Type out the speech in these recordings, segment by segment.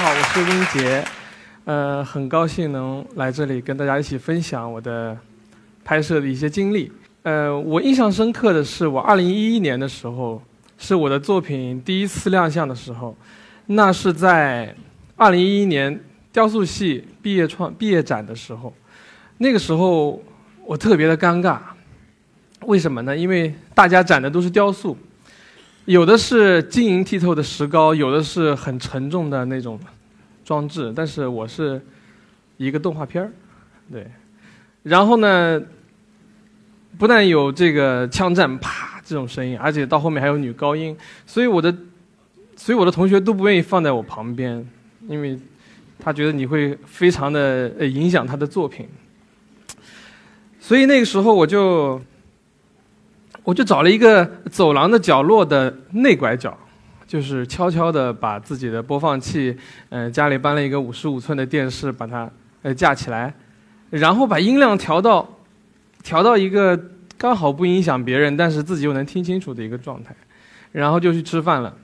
家好，我是温杰，呃，很高兴能来这里跟大家一起分享我的拍摄的一些经历。呃，我印象深刻的是，我二零一一年的时候，是我的作品第一次亮相的时候，那是在二零一一年雕塑系毕业创毕业展的时候，那个时候我特别的尴尬，为什么呢？因为大家展的都是雕塑。有的是晶莹剔透的石膏，有的是很沉重的那种装置，但是我是一个动画片儿，对。然后呢，不但有这个枪战啪这种声音，而且到后面还有女高音，所以我的，所以我的同学都不愿意放在我旁边，因为他觉得你会非常的呃影响他的作品。所以那个时候我就。我就找了一个走廊的角落的内拐角，就是悄悄的把自己的播放器，嗯，家里搬了一个五十五寸的电视，把它呃架起来，然后把音量调到调到一个刚好不影响别人，但是自己又能听清楚的一个状态，然后就去吃饭了。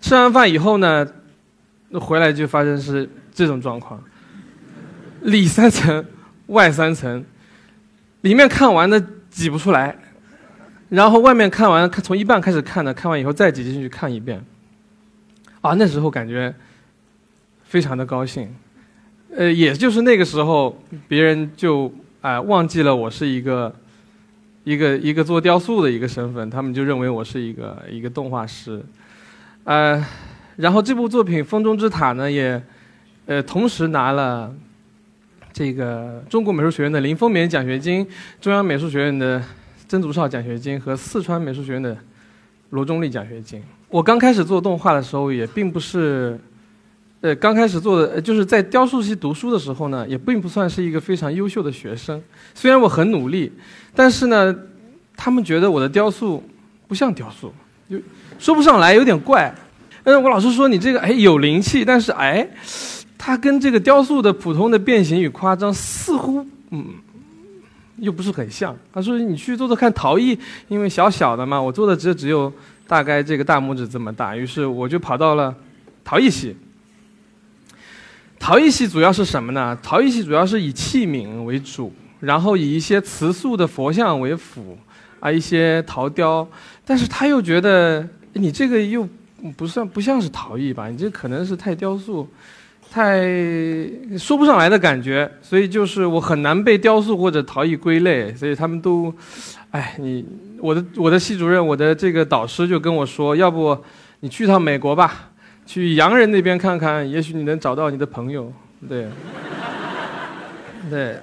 吃完饭以后呢，回来就发生是这种状况，里三层外三层，里面看完的挤不出来。然后外面看完，看从一半开始看的，看完以后再挤进去看一遍。啊，那时候感觉非常的高兴，呃，也就是那个时候，别人就啊忘记了我是一个一个一个做雕塑的一个身份，他们就认为我是一个一个动画师，呃，然后这部作品《风中之塔》呢，也呃同时拿了这个中国美术学院的林风眠奖学金，中央美术学院的。曾祖少奖学金和四川美术学院的罗中立奖学金。我刚开始做动画的时候，也并不是，呃，刚开始做的，就是在雕塑系读书的时候呢，也并不算是一个非常优秀的学生。虽然我很努力，但是呢，他们觉得我的雕塑不像雕塑，就说不上来，有点怪。嗯，我老师说你这个哎有灵气，但是哎，它跟这个雕塑的普通的变形与夸张似乎嗯。又不是很像。他说：“你去做做看陶艺，因为小小的嘛，我做的只只有大概这个大拇指这么大。”于是我就跑到了陶艺系。陶艺系主要是什么呢？陶艺系主要是以器皿为主，然后以一些瓷塑的佛像为辅，啊，一些陶雕。但是他又觉得你这个又不算不像是陶艺吧？你这可能是太雕塑。太说不上来的感觉，所以就是我很难被雕塑或者陶艺归类，所以他们都，哎，你我的我的系主任，我的这个导师就跟我说，要不你去趟美国吧，去洋人那边看看，也许你能找到你的朋友。对，对，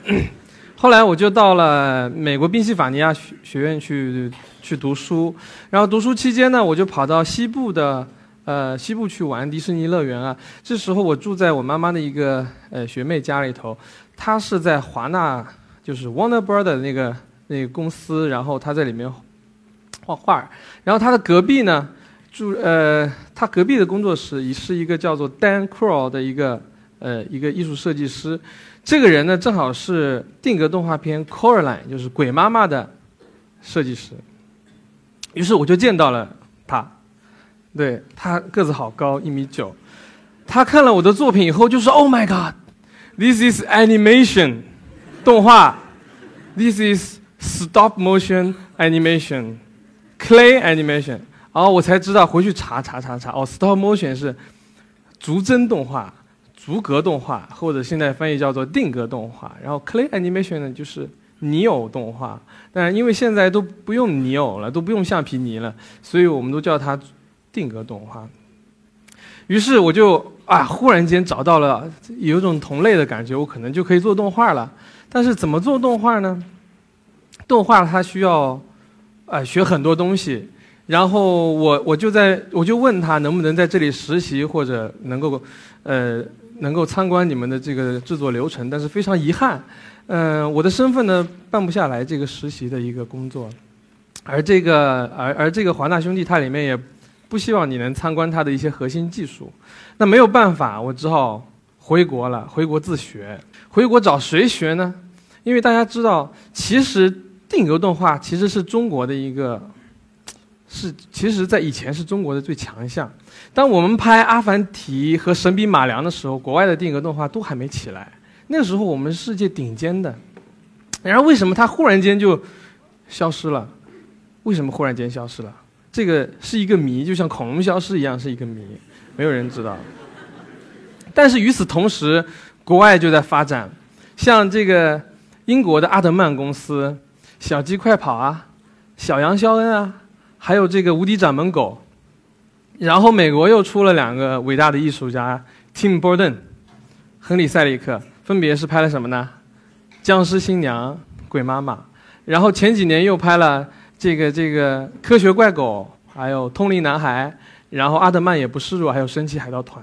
后来我就到了美国宾夕法尼亚学学院去去读书，然后读书期间呢，我就跑到西部的。呃，西部去玩迪士尼乐园啊！这时候我住在我妈妈的一个呃学妹家里头，她是在华纳，就是 Warner Brothers 那个那个公司，然后她在里面画画。然后她的隔壁呢，住呃，她隔壁的工作室也是一个叫做 Dan Crow 的一个呃一个艺术设计师。这个人呢，正好是定格动画片 Coraline，就是鬼妈妈的设计师。于是我就见到了他。对他个子好高，一米九。他看了我的作品以后就说：“Oh my God, this is animation，动画，this is stop motion animation, clay animation。”然后我才知道，回去查查查查，哦，stop motion 是逐帧动画、逐格动画，或者现在翻译叫做定格动画。然后 clay animation 呢，就是泥偶动画。但是因为现在都不用泥偶了，都不用橡皮泥了，所以我们都叫它。定格动画，于是我就啊，忽然间找到了有一种同类的感觉，我可能就可以做动画了。但是怎么做动画呢？动画它需要啊学很多东西，然后我我就在我就问他能不能在这里实习，或者能够呃能够参观你们的这个制作流程。但是非常遗憾，嗯，我的身份呢办不下来这个实习的一个工作，而这个而而这个华纳兄弟它里面也。不希望你能参观他的一些核心技术，那没有办法，我只好回国了。回国自学，回国找谁学呢？因为大家知道，其实定格动画其实是中国的一个是其实在以前是中国的最强项。当我们拍《阿凡提》和《神笔马良》的时候，国外的定格动画都还没起来。那时候我们世界顶尖的，然后为什么它忽然间就消失了？为什么忽然间消失了？这个是一个谜，就像恐龙消失一样是一个谜，没有人知道。但是与此同时，国外就在发展，像这个英国的阿德曼公司，《小鸡快跑》啊，《小羊肖恩》啊，还有这个《无敌掌门狗》。然后美国又出了两个伟大的艺术家，Tim Burton、亨利·塞利克。分别是拍了什么呢？僵尸新娘、鬼妈妈，然后前几年又拍了这个这个科学怪狗，还有通灵男孩，然后阿德曼也不示弱，还有神奇海盗团，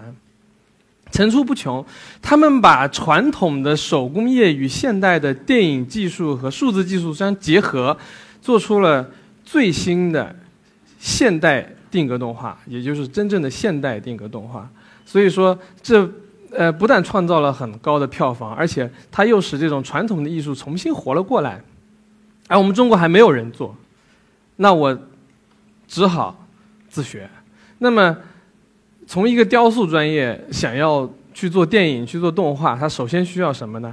层出不穷。他们把传统的手工业与现代的电影技术和数字技术相结合，做出了最新的现代定格动画，也就是真正的现代定格动画。所以说这。呃，不但创造了很高的票房，而且它又使这种传统的艺术重新活了过来，而我们中国还没有人做，那我只好自学。那么，从一个雕塑专业想要去做电影、去做动画，它首先需要什么呢？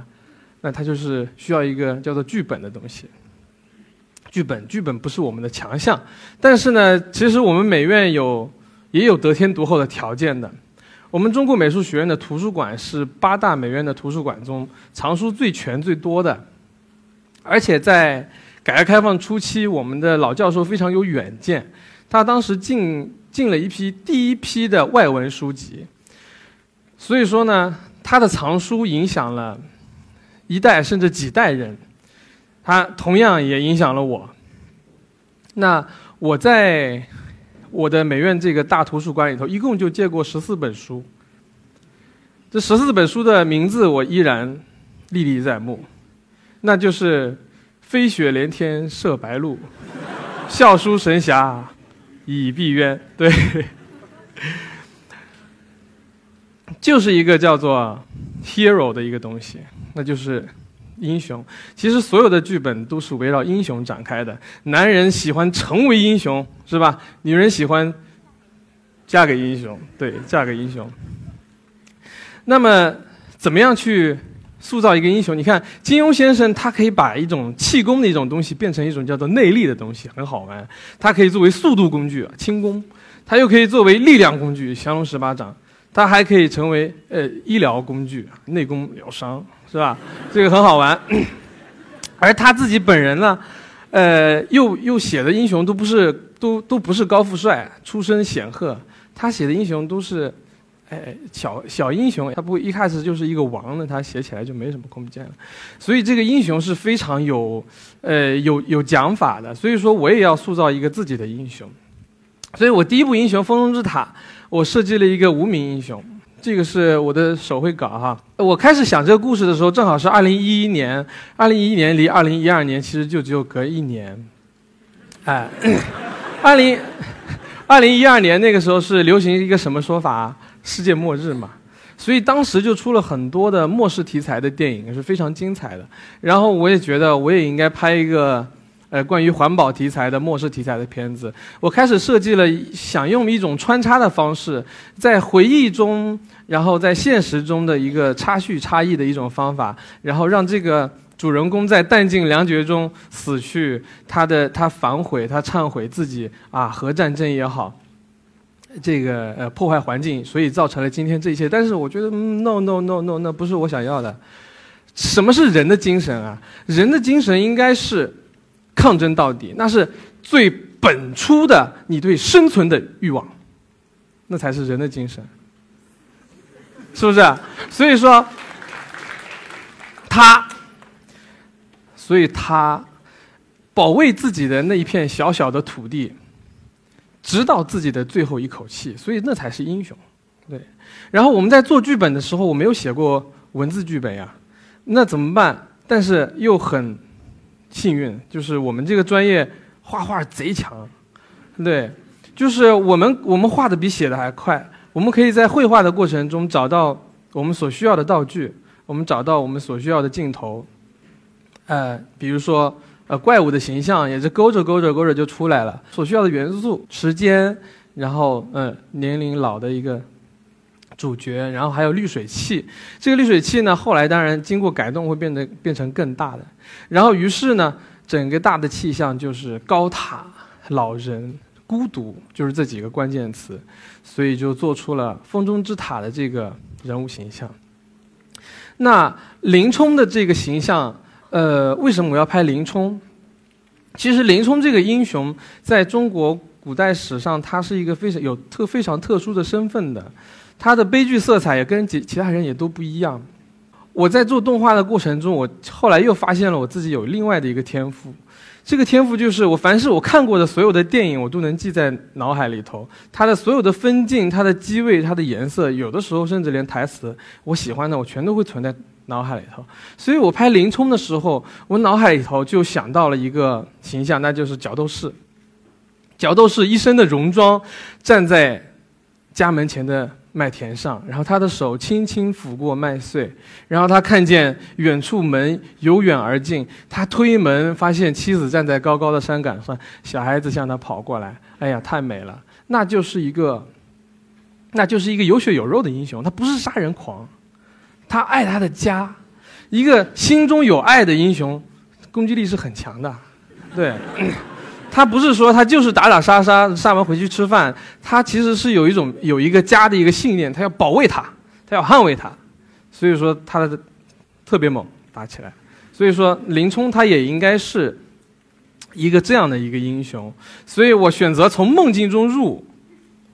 那它就是需要一个叫做剧本的东西。剧本，剧本不是我们的强项，但是呢，其实我们美院有也有得天独厚的条件的。我们中国美术学院的图书馆是八大美院的图书馆中藏书最全最多的，而且在改革开放初期，我们的老教授非常有远见，他当时进进了一批第一批的外文书籍，所以说呢，他的藏书影响了一代甚至几代人，他同样也影响了我。那我在。我的美院这个大图书馆里头，一共就借过十四本书。这十四本书的名字我依然历历在目，那就是“飞雪连天射白鹿，笑书神侠倚碧鸳”。对，就是一个叫做 “hero” 的一个东西，那就是。英雄，其实所有的剧本都是围绕英雄展开的。男人喜欢成为英雄，是吧？女人喜欢嫁给英雄，对，嫁给英雄。那么，怎么样去塑造一个英雄？你看，金庸先生他可以把一种气功的一种东西变成一种叫做内力的东西，很好玩。它可以作为速度工具，轻功；它又可以作为力量工具，降龙十八掌；它还可以成为呃医疗工具，内功疗伤。是吧？这个很好玩，而他自己本人呢，呃，又又写的英雄都不是都都不是高富帅，出身显赫。他写的英雄都是，哎，小小英雄。他不一开始就是一个王呢，他写起来就没什么空间了。所以这个英雄是非常有，呃，有有讲法的。所以说我也要塑造一个自己的英雄。所以我第一部英雄《风中之塔》，我设计了一个无名英雄。这个是我的手绘稿哈。我开始想这个故事的时候，正好是二零一一年。二零一一年离二零一二年其实就只有隔一年。哎，二零二零一二年那个时候是流行一个什么说法？世界末日嘛。所以当时就出了很多的末世题材的电影，是非常精彩的。然后我也觉得我也应该拍一个。呃，关于环保题材的末世题材的片子，我开始设计了，想用一种穿插的方式，在回忆中，然后在现实中的一个插叙差异的一种方法，然后让这个主人公在弹尽粮绝中死去，他的他反悔，他忏悔自己啊，核战争也好，这个呃破坏环境，所以造成了今天这一切。但是我觉得，no no no no，那不是我想要的。什么是人的精神啊？人的精神应该是。抗争到底，那是最本初的你对生存的欲望，那才是人的精神，是不是？所以说，他，所以他保卫自己的那一片小小的土地，直到自己的最后一口气，所以那才是英雄，对。然后我们在做剧本的时候，我没有写过文字剧本呀，那怎么办？但是又很。幸运就是我们这个专业画画贼强，对，就是我们我们画的比写的还快。我们可以在绘画的过程中找到我们所需要的道具，我们找到我们所需要的镜头。呃，比如说呃怪物的形象也是勾着勾着勾着就出来了。所需要的元素，时间，然后嗯年龄老的一个主角，然后还有滤水器。这个滤水器呢，后来当然经过改动会变得变成更大的。然后于是呢，整个大的气象就是高塔、老人、孤独，就是这几个关键词，所以就做出了风中之塔的这个人物形象。那林冲的这个形象，呃，为什么我要拍林冲？其实林冲这个英雄，在中国古代史上，他是一个非常有特非常特殊的身份的，他的悲剧色彩也跟其其他人也都不一样。我在做动画的过程中，我后来又发现了我自己有另外的一个天赋。这个天赋就是我凡是我看过的所有的电影，我都能记在脑海里头。它的所有的分镜、它的机位、它的颜色，有的时候甚至连台词，我喜欢的我全都会存在脑海里头。所以我拍林冲的时候，我脑海里头就想到了一个形象，那就是角斗士。角斗士一身的戎装，站在家门前的。麦田上，然后他的手轻轻抚过麦穗，然后他看见远处门由远而近，他推门发现妻子站在高高的山岗上，小孩子向他跑过来，哎呀，太美了！那就是一个，那就是一个有血有肉的英雄，他不是杀人狂，他爱他的家，一个心中有爱的英雄，攻击力是很强的，对。他不是说他就是打打杀杀，杀完回去吃饭。他其实是有一种有一个家的一个信念，他要保卫他，他要捍卫他。所以说他的特别猛，打起来。所以说林冲他也应该是一个这样的一个英雄。所以我选择从梦境中入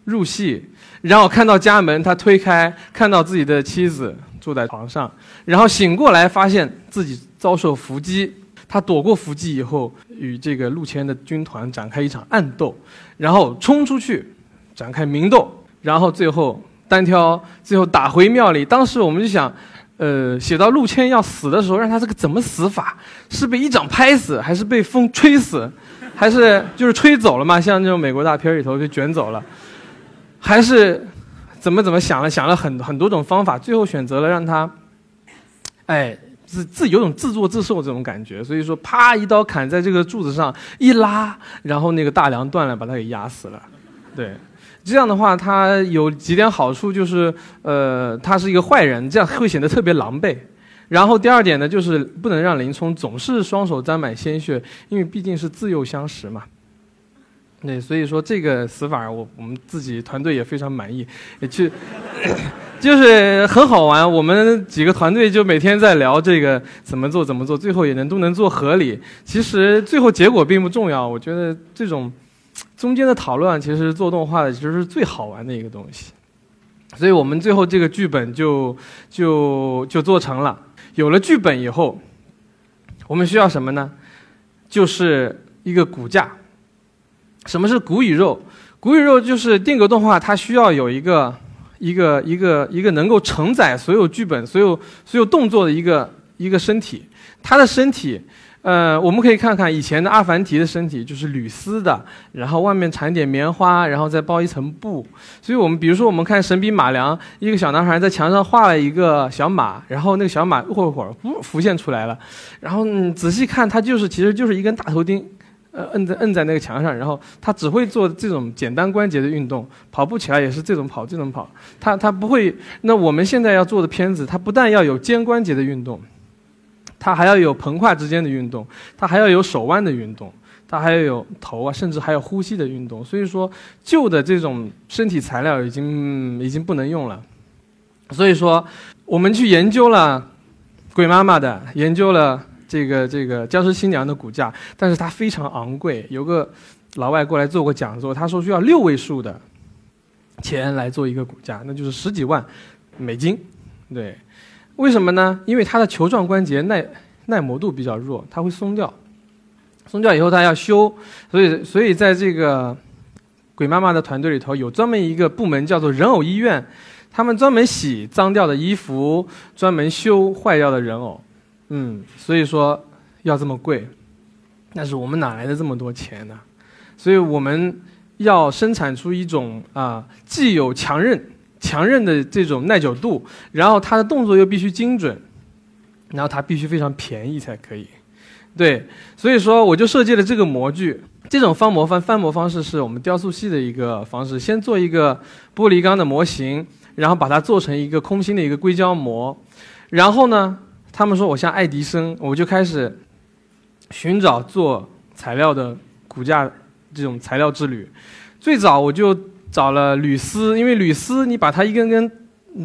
入戏，然后看到家门，他推开，看到自己的妻子坐在床上，然后醒过来发现自己遭受伏击。他躲过伏击以后，与这个陆谦的军团展开一场暗斗，然后冲出去，展开明斗，然后最后单挑，最后打回庙里。当时我们就想，呃，写到陆谦要死的时候，让他这个怎么死法？是被一掌拍死，还是被风吹死，还是就是吹走了嘛？像这种美国大片里头就卷走了，还是怎么怎么想了想了很很多种方法，最后选择了让他，哎。自自有种自作自受这种感觉，所以说啪一刀砍在这个柱子上一拉，然后那个大梁断了，把他给压死了。对，这样的话他有几点好处，就是呃他是一个坏人，这样会显得特别狼狈。然后第二点呢，就是不能让林冲总是双手沾满鲜血，因为毕竟是自幼相识嘛。对，所以说这个死法我我们自己团队也非常满意，也去。就是很好玩，我们几个团队就每天在聊这个怎么做怎么做，最后也能都能做合理。其实最后结果并不重要，我觉得这种中间的讨论，其实做动画的其实是最好玩的一个东西。所以我们最后这个剧本就就就做成了。有了剧本以后，我们需要什么呢？就是一个骨架。什么是骨与肉？骨与肉就是定格动画，它需要有一个。一个一个一个能够承载所有剧本、所有所有动作的一个一个身体，他的身体，呃，我们可以看看以前的阿凡提的身体，就是铝丝的，然后外面缠点棉花，然后再包一层布。所以我们比如说，我们看神笔马良，一个小男孩在墙上画了一个小马，然后那个小马一会儿不浮现出来了，然后仔细看，它就是其实就是一根大头钉。摁在摁在那个墙上，然后他只会做这种简单关节的运动，跑步起来也是这种跑，这种跑。他他不会。那我们现在要做的片子，它不但要有肩关节的运动，它还要有盆胯之间的运动，它还要有手腕的运动，它还要有头啊，甚至还有呼吸的运动。所以说，旧的这种身体材料已经已经不能用了。所以说，我们去研究了鬼妈妈的，研究了。这个这个僵尸新娘的骨架，但是它非常昂贵。有个老外过来做过讲座，他说需要六位数的钱来做一个骨架，那就是十几万美金。对，为什么呢？因为它的球状关节耐耐磨度比较弱，它会松掉。松掉以后它要修，所以所以在这个鬼妈妈的团队里头有专门一个部门叫做人偶医院，他们专门洗脏掉的衣服，专门修坏掉的人偶。嗯，所以说要这么贵，但是我们哪来的这么多钱呢？所以我们要生产出一种啊，既有强韧、强韧的这种耐久度，然后它的动作又必须精准，然后它必须非常便宜才可以。对，所以说我就设计了这个模具。这种翻模翻翻模方式是我们雕塑系的一个方式，先做一个玻璃钢的模型，然后把它做成一个空心的一个硅胶模，然后呢，他们说我像爱迪生，我就开始寻找做材料的骨架这种材料之旅。最早我就找了铝丝，因为铝丝你把它一根根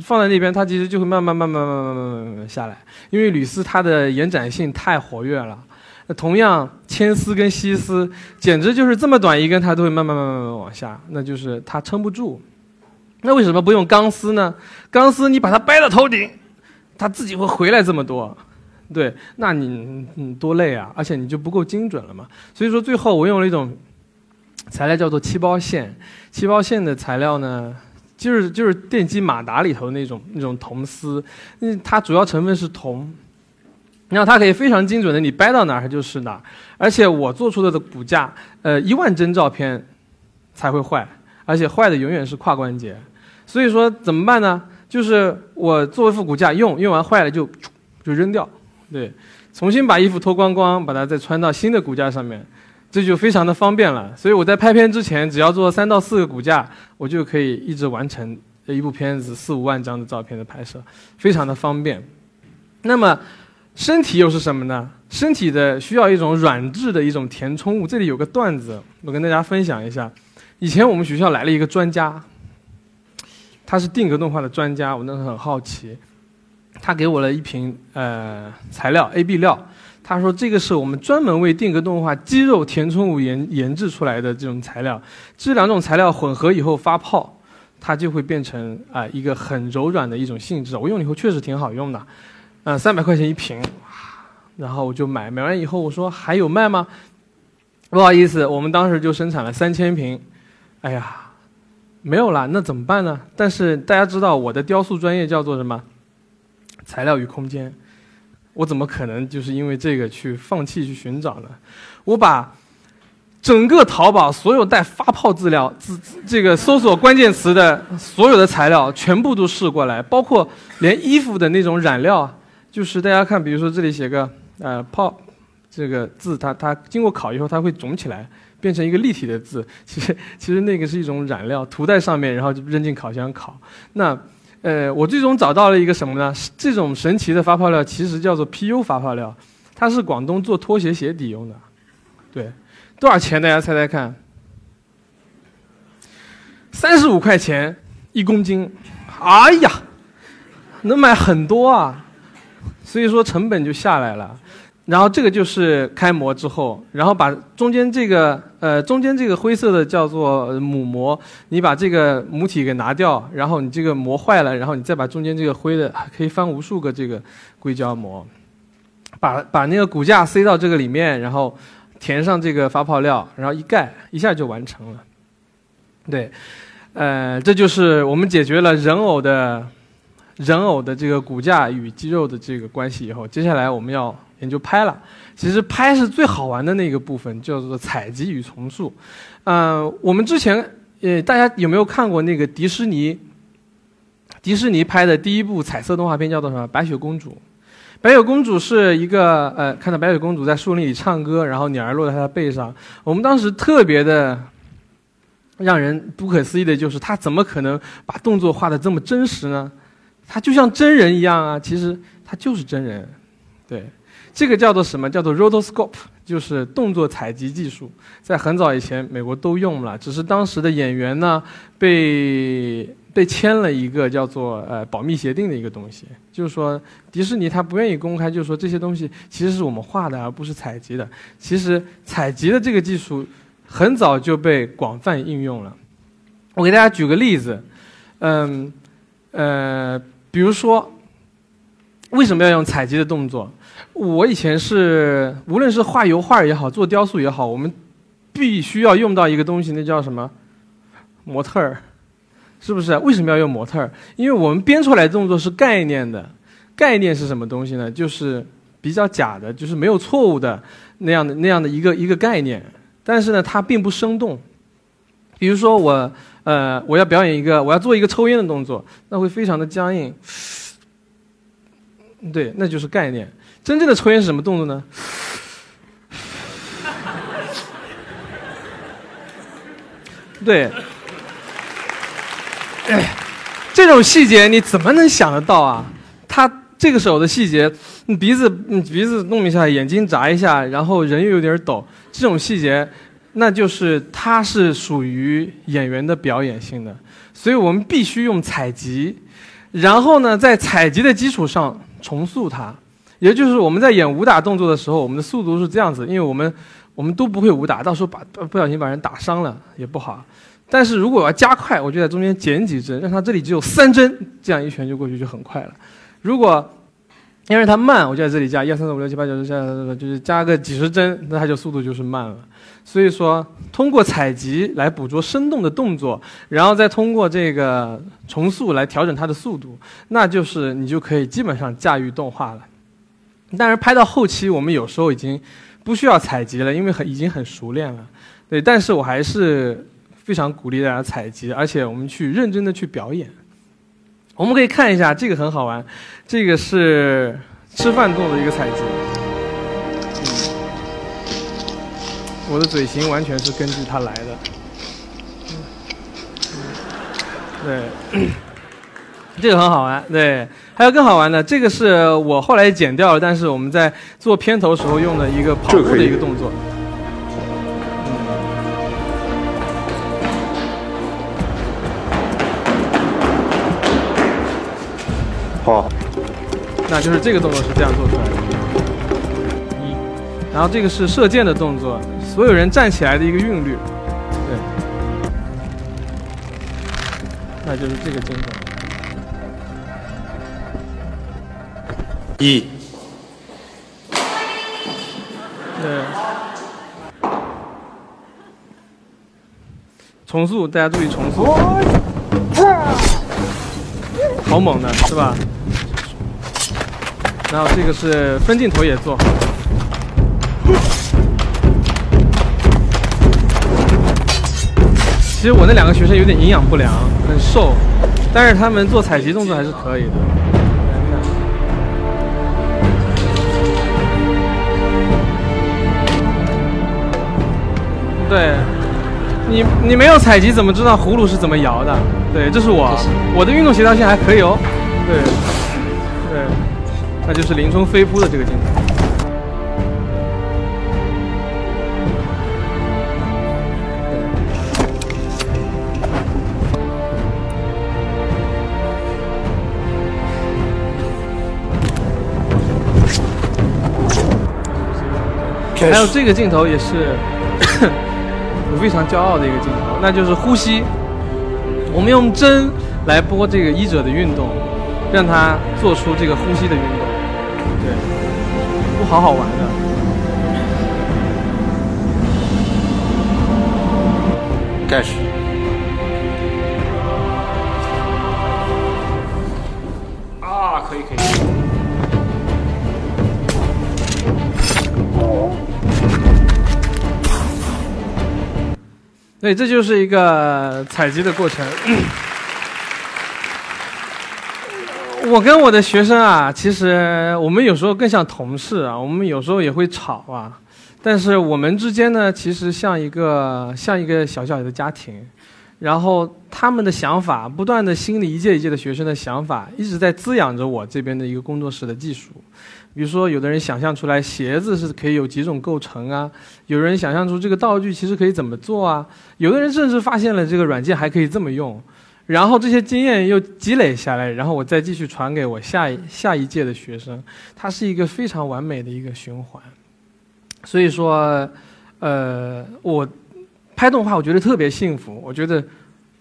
放在那边，它其实就会慢慢慢慢慢慢慢慢慢下来，因为铝丝它的延展性太活跃了。那同样，铅丝跟锡丝简直就是这么短一根，它都会慢慢慢慢慢慢往下，那就是它撑不住。那为什么不用钢丝呢？钢丝你把它掰到头顶，它自己会回来这么多，对，那你你多累啊，而且你就不够精准了嘛。所以说最后我用了一种材料叫做漆包线，漆包线的材料呢，就是就是电机马达里头那种那种铜丝，它主要成分是铜。然后它可以非常精准的，你掰到哪儿它就是哪儿，而且我做出的的骨架，呃，一万帧照片才会坏，而且坏的永远是胯关节，所以说怎么办呢？就是我做一副骨架用，用完坏了就就扔掉，对，重新把衣服脱光光，把它再穿到新的骨架上面，这就非常的方便了。所以我在拍片之前，只要做三到四个骨架，我就可以一直完成一部片子四五万张的照片的拍摄，非常的方便。那么。身体又是什么呢？身体的需要一种软质的一种填充物。这里有个段子，我跟大家分享一下。以前我们学校来了一个专家，他是定格动画的专家，我那时候很好奇。他给我了一瓶呃材料 A B 料，他说这个是我们专门为定格动画肌肉填充物研研制出来的这种材料。这两种材料混合以后发泡，它就会变成啊一个很柔软的一种性质。我用了以后确实挺好用的。嗯，三百块钱一瓶，然后我就买。买完以后我说还有卖吗？不好意思，我们当时就生产了三千瓶。哎呀，没有啦，那怎么办呢？但是大家知道我的雕塑专业叫做什么？材料与空间。我怎么可能就是因为这个去放弃去寻找呢？我把整个淘宝所有带发泡资料、字这个搜索关键词的所有的材料全部都试过来，包括连衣服的那种染料。就是大家看，比如说这里写个呃泡，这个字它它经过烤以后，它会肿起来，变成一个立体的字。其实其实那个是一种染料涂在上面，然后就扔进烤箱烤。那呃，我最终找到了一个什么呢？这种神奇的发泡料其实叫做 PU 发泡料，它是广东做拖鞋鞋底用的。对，多少钱？大家猜猜看。三十五块钱一公斤，哎呀，能买很多啊！所以说成本就下来了，然后这个就是开模之后，然后把中间这个呃中间这个灰色的叫做母膜，你把这个母体给拿掉，然后你这个膜坏了，然后你再把中间这个灰的可以翻无数个这个硅胶膜，把把那个骨架塞到这个里面，然后填上这个发泡料，然后一盖一下就完成了。对，呃，这就是我们解决了人偶的。人偶的这个骨架与肌肉的这个关系以后，接下来我们要研究拍了。其实拍是最好玩的那个部分，叫做采集与重塑。嗯，我们之前呃，大家有没有看过那个迪士尼？迪士尼拍的第一部彩色动画片叫做什么？白雪公主。白雪公主是一个呃，看到白雪公主在树林里唱歌，然后鸟儿落在她的背上。我们当时特别的让人不可思议的就是，她怎么可能把动作画的这么真实呢？她就像真人一样啊，其实她就是真人，对，这个叫做什么？叫做 rotoscope，就是动作采集技术，在很早以前美国都用了，只是当时的演员呢被被签了一个叫做呃保密协定的一个东西，就是说迪士尼他不愿意公开，就是说这些东西其实是我们画的，而不是采集的。其实采集的这个技术很早就被广泛应用了。我给大家举个例子，嗯，呃。比如说，为什么要用采集的动作？我以前是无论是画油画也好，做雕塑也好，我们必须要用到一个东西，那叫什么？模特儿，是不是？为什么要用模特儿？因为我们编出来的动作是概念的，概念是什么东西呢？就是比较假的，就是没有错误的那样的那样的一个一个概念，但是呢，它并不生动。比如说我。呃，我要表演一个，我要做一个抽烟的动作，那会非常的僵硬。对，那就是概念。真正的抽烟是什么动作呢？对。哎，这种细节你怎么能想得到啊？他这个手的细节，你鼻子你鼻子弄一下，眼睛眨一下，然后人又有点抖，这种细节那就是他是属于演员的表演性的，所以我们必须用采集，然后呢在采集的基础上重塑它。也就是我们在演武打动作的时候，我们的速度是这样子，因为我们我们都不会武打，到时候把不小心把人打伤了也不好。但是如果要加快，我就在中间减几帧，让他这里只有三帧，这样一拳就过去就很快了。如果因为它慢，我就在这里加一二三四五六七八九十，加就是加个几十帧，那它就速度就是慢了。所以说，通过采集来捕捉生动的动作，然后再通过这个重塑来调整它的速度，那就是你就可以基本上驾驭动画了。但是拍到后期，我们有时候已经不需要采集了，因为很已经很熟练了。对，但是我还是非常鼓励大家采集，而且我们去认真的去表演。我们可以看一下，这个很好玩，这个是吃饭动的一个采集。我的嘴型完全是根据它来的。对。这个很好玩，对，还有更好玩的，这个是我后来剪掉了，但是我们在做片头时候用的一个跑步的一个动作。好，那就是这个动作是这样做出来的。一，然后这个是射箭的动作，所有人站起来的一个韵律，对，那就是这个镜头。一，对，重塑，大家注意重塑，好猛的是吧？然后这个是分镜头也做。其实我那两个学生有点营养不良，很瘦，但是他们做采集动作还是可以的。对，你你没有采集怎么知道葫芦是怎么摇的？对，这是我，我的运动协调性还可以哦。对，对，那就是林冲飞扑的这个镜头。还有这个镜头也是。我非常骄傲的一个镜头，那就是呼吸。我们用针来拨这个医者的运动，让他做出这个呼吸的运动。对，都好好玩的。开始。对，这就是一个采集的过程。我跟我的学生啊，其实我们有时候更像同事啊，我们有时候也会吵啊，但是我们之间呢，其实像一个像一个小小的家庭。然后他们的想法，不断的心里一届一届的学生的想法，一直在滋养着我这边的一个工作室的技术。比如说，有的人想象出来鞋子是可以有几种构成啊，有人想象出这个道具其实可以怎么做啊，有的人甚至发现了这个软件还可以这么用，然后这些经验又积累下来，然后我再继续传给我下一下一届的学生，它是一个非常完美的一个循环。所以说，呃，我拍动画我觉得特别幸福，我觉得，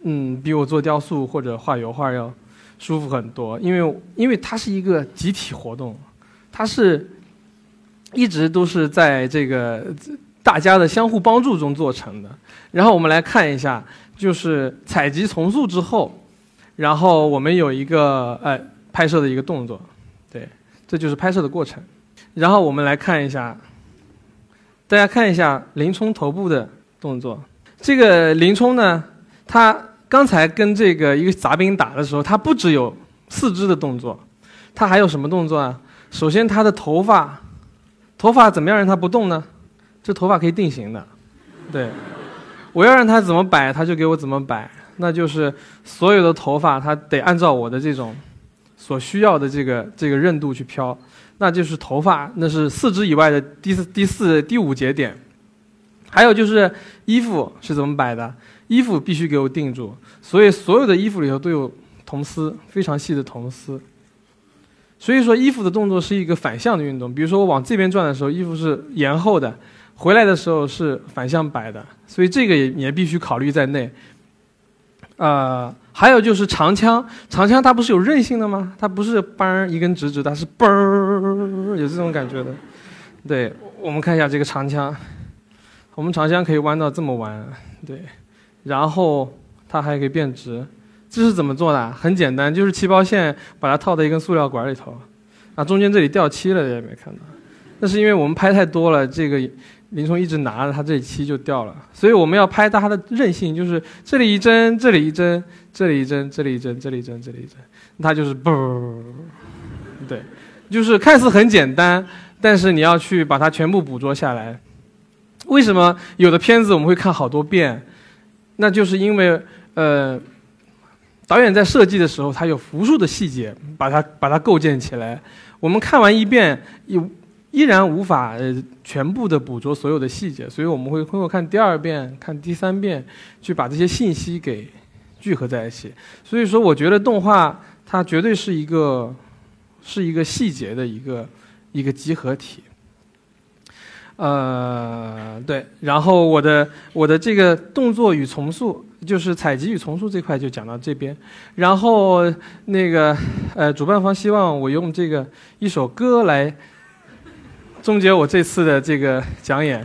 嗯，比我做雕塑或者画油画要舒服很多，因为因为它是一个集体活动。它是一直都是在这个大家的相互帮助中做成的。然后我们来看一下，就是采集重塑之后，然后我们有一个呃拍摄的一个动作，对，这就是拍摄的过程。然后我们来看一下，大家看一下林冲头部的动作。这个林冲呢，他刚才跟这个一个杂兵打的时候，他不只有四肢的动作，他还有什么动作啊？首先，他的头发，头发怎么样让他不动呢？这头发可以定型的，对。我要让它怎么摆，它就给我怎么摆，那就是所有的头发它得按照我的这种所需要的这个这个韧度去飘，那就是头发，那是四肢以外的第四、第四、第五节点。还有就是衣服是怎么摆的，衣服必须给我定住，所以所有的衣服里头都有铜丝，非常细的铜丝。所以说衣服的动作是一个反向的运动，比如说我往这边转的时候，衣服是延后的。回来的时候是反向摆的，所以这个也也必须考虑在内。呃，还有就是长枪，长枪它不是有韧性的吗？它不是嘣一根直直，它是嘣有这种感觉的。对，我们看一下这个长枪，我们长枪可以弯到这么弯，对，然后它还可以变直，这是怎么做的？很简单，就是气泡线把它套在一根塑料管里头，啊，中间这里掉漆了，也没看到，那是因为我们拍太多了，这个。林冲一直拿着，他这里漆就掉了。所以我们要拍它的韧性，就是这里一针，这里一针，这里一针，这里一针，这里一针，这里一针，它就是嘣，对，就是看似很简单，但是你要去把它全部捕捉下来。为什么有的片子我们会看好多遍？那就是因为呃，导演在设计的时候，他有无数的细节，把它把它构建起来。我们看完一遍有。依然无法呃全部的捕捉所有的细节，所以我们会通过看第二遍、看第三遍，去把这些信息给聚合在一起。所以说，我觉得动画它绝对是一个是一个细节的一个一个集合体。呃，对，然后我的我的这个动作与重塑，就是采集与重塑这块就讲到这边。然后那个呃，主办方希望我用这个一首歌来。终结我这次的这个讲演，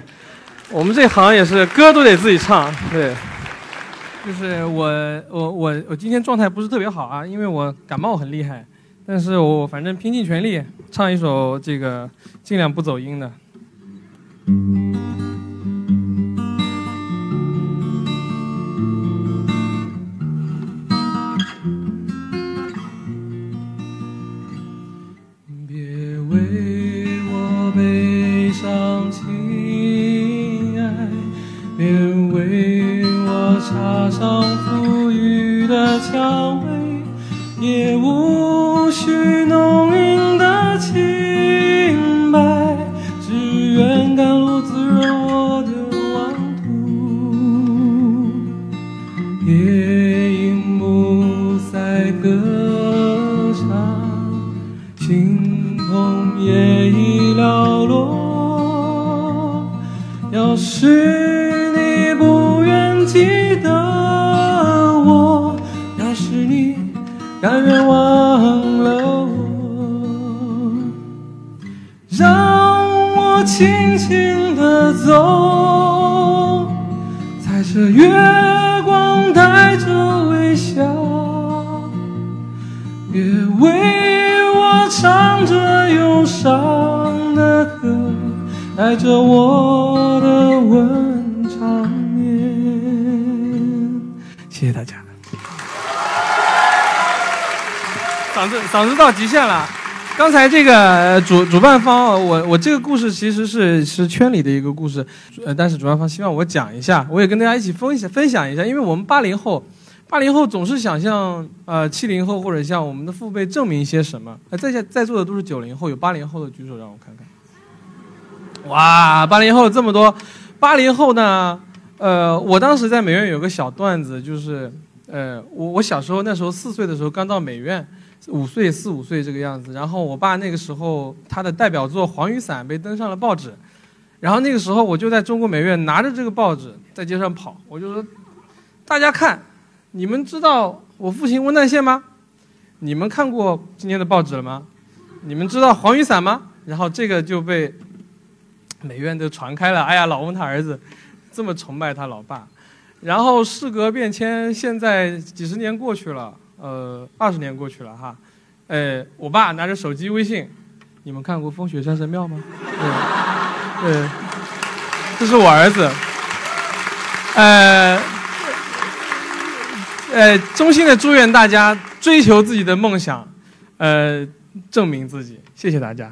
我们这行也是歌都得自己唱，对。就是我我我我今天状态不是特别好啊，因为我感冒很厉害，但是我反正拼尽全力唱一首这个尽量不走音的。谢谢大家。嗓子嗓子到极限了。刚才这个主主办方，我我这个故事其实是是圈里的一个故事，呃，但是主办方希望我讲一下，我也跟大家一起分享分享一下，因为我们八零后，八零后总是想向呃七零后或者向我们的父辈证明一些什么。在在在座的都是九零后，有八零后的举手让我看看。哇，八零后这么多，八零后呢？呃，我当时在美院有个小段子，就是呃，我我小时候那时候四岁的时候刚到美院。五岁四五岁这个样子，然后我爸那个时候他的代表作《黄雨伞》被登上了报纸，然后那个时候我就在中国美院拿着这个报纸在街上跑，我就说：“大家看，你们知道我父亲温旦县吗？你们看过今天的报纸了吗？你们知道黄雨伞吗？”然后这个就被美院都传开了。哎呀，老翁他儿子这么崇拜他老爸，然后事隔变迁，现在几十年过去了。呃，二十年过去了哈，呃，我爸拿着手机微信，你们看过《风雪山神庙》吗？对，对，这是我儿子，呃，呃，衷心的祝愿大家追求自己的梦想，呃，证明自己，谢谢大家。